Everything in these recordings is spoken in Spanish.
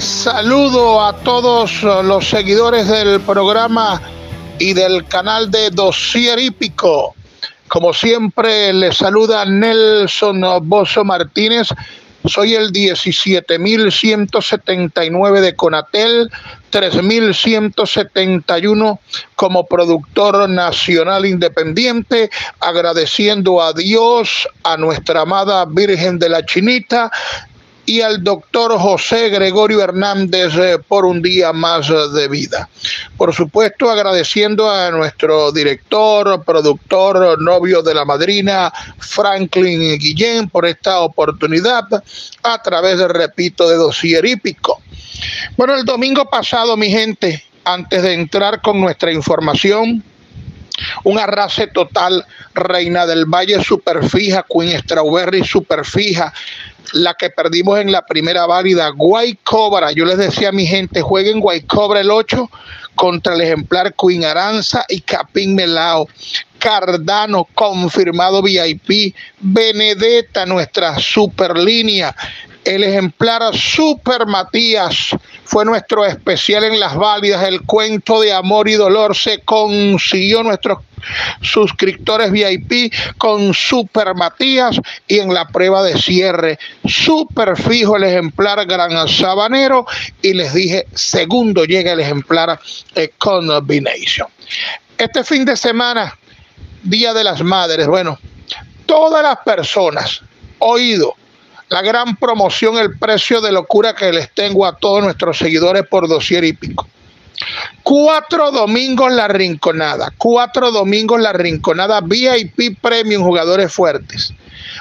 Saludo a todos los seguidores del programa y del canal de Dosier Hípico. Como siempre, les saluda Nelson Bozo Martínez. Soy el 17.179 de Conatel, 3.171 como productor nacional independiente, agradeciendo a Dios, a nuestra amada Virgen de la Chinita y al doctor José Gregorio Hernández eh, por un día más de vida. Por supuesto, agradeciendo a nuestro director, productor, novio de la madrina, Franklin Guillén, por esta oportunidad a través, repito, de Dosier Hípico. Bueno, el domingo pasado, mi gente, antes de entrar con nuestra información, un arrase total, Reina del Valle superfija, Queen Strawberry superfija, la que perdimos en la primera válida, Guay Cobra. Yo les decía a mi gente, jueguen Guay Cobra el 8 contra el ejemplar Queen Aranza y Capín Melao. Cardano, confirmado VIP. Benedetta, nuestra super línea. El ejemplar Super Matías fue nuestro especial en las válidas. El cuento de amor y dolor se consiguió nuestro suscriptores VIP con Super Matías y en la prueba de cierre super fijo el ejemplar Gran Sabanero y les dije segundo llega el ejemplar Combination. Este fin de semana, Día de las Madres, bueno, todas las personas, oído, la gran promoción, el precio de locura que les tengo a todos nuestros seguidores por dosier y pico. Cuatro domingos la rinconada, cuatro domingos la rinconada VIP Premium Jugadores Fuertes,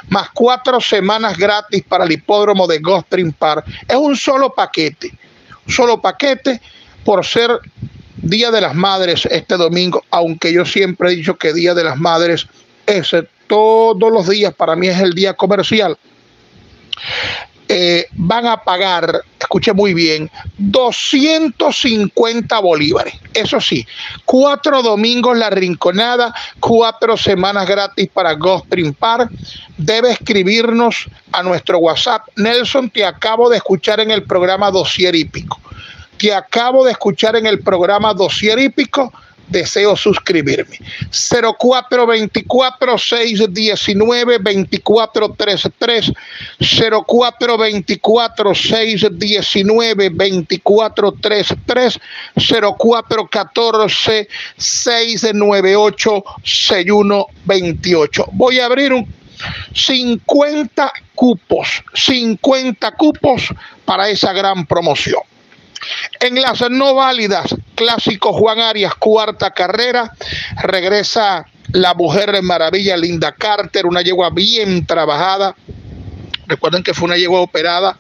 más cuatro semanas gratis para el hipódromo de Gostring Park. Es un solo paquete, un solo paquete por ser Día de las Madres este domingo, aunque yo siempre he dicho que Día de las Madres es todos los días, para mí es el día comercial. Eh, van a pagar, escuche muy bien, 250 bolívares. Eso sí, cuatro domingos la rinconada, cuatro semanas gratis para Spring Park. Debe escribirnos a nuestro WhatsApp. Nelson, te acabo de escuchar en el programa Dosier Hípico. Te acabo de escuchar en el programa Dosier Hípico deseo suscribirme. 0424 619 2433 0424 619 2433 0414 698 6128. Voy a abrir un 50 cupos, 50 cupos para esa gran promoción. En las no válidas, clásico Juan Arias, cuarta carrera, regresa la mujer de maravilla Linda Carter, una yegua bien trabajada. Recuerden que fue una yegua operada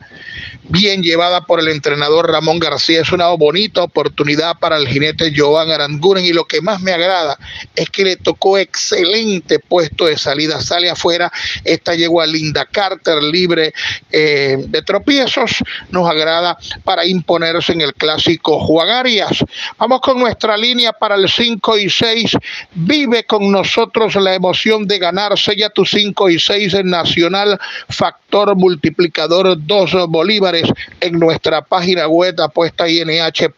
bien llevada por el entrenador Ramón García. Es una bonita oportunidad para el jinete Joan Aranguren y lo que más me agrada es que le tocó excelente puesto de salida. Sale afuera esta yegua Linda Carter libre eh, de tropiezos. Nos agrada para imponerse en el clásico Juan Arias. Vamos con nuestra línea para el 5 y 6. Vive con nosotros la emoción de ganarse ya tu 5 y 6 en Nacional Factor Multiplicador 2 En nuestra página web apuesta inh.gov.b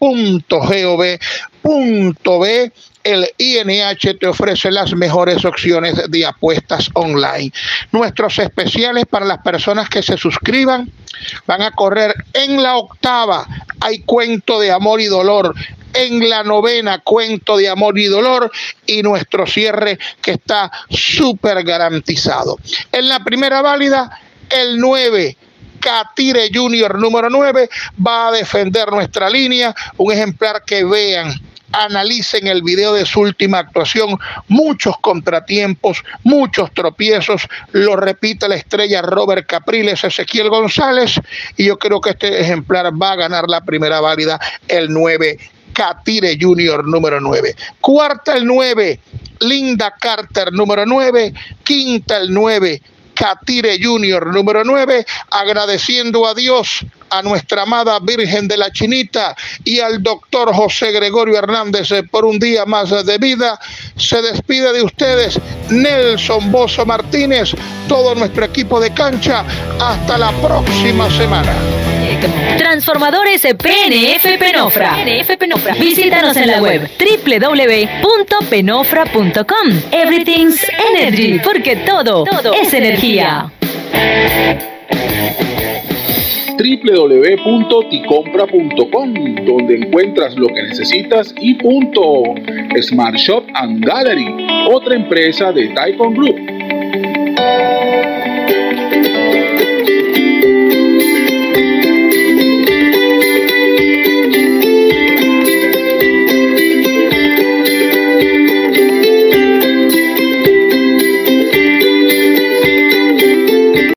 el INH te ofrece las mejores opciones de apuestas online. Nuestros especiales para las personas que se suscriban van a correr en la octava. Hay cuento de amor y dolor. En la novena, cuento de amor y dolor. Y nuestro cierre que está súper garantizado. En la primera válida, el 9 Catire Junior número 9 va a defender nuestra línea, un ejemplar que vean analicen el video de su última actuación, muchos contratiempos, muchos tropiezos, lo repite la estrella Robert Capriles, Ezequiel González, y yo creo que este ejemplar va a ganar la primera válida, el 9 Catire Junior número 9. Cuarta el 9, Linda Carter número 9. Quinta el 9, Catire Junior, número 9, agradeciendo a Dios, a nuestra amada Virgen de la Chinita y al doctor José Gregorio Hernández por un día más de vida. Se despide de ustedes Nelson Bozo Martínez, todo nuestro equipo de cancha. Hasta la próxima semana. Transformadores PNF Penofra. PNF Penofra. Visítanos en la web www.penofra.com. Everything's Energy, porque todo, todo es energía www.ticompra.com, donde encuentras lo que necesitas y punto. Smart Shop and Gallery, otra empresa de Taikon Group.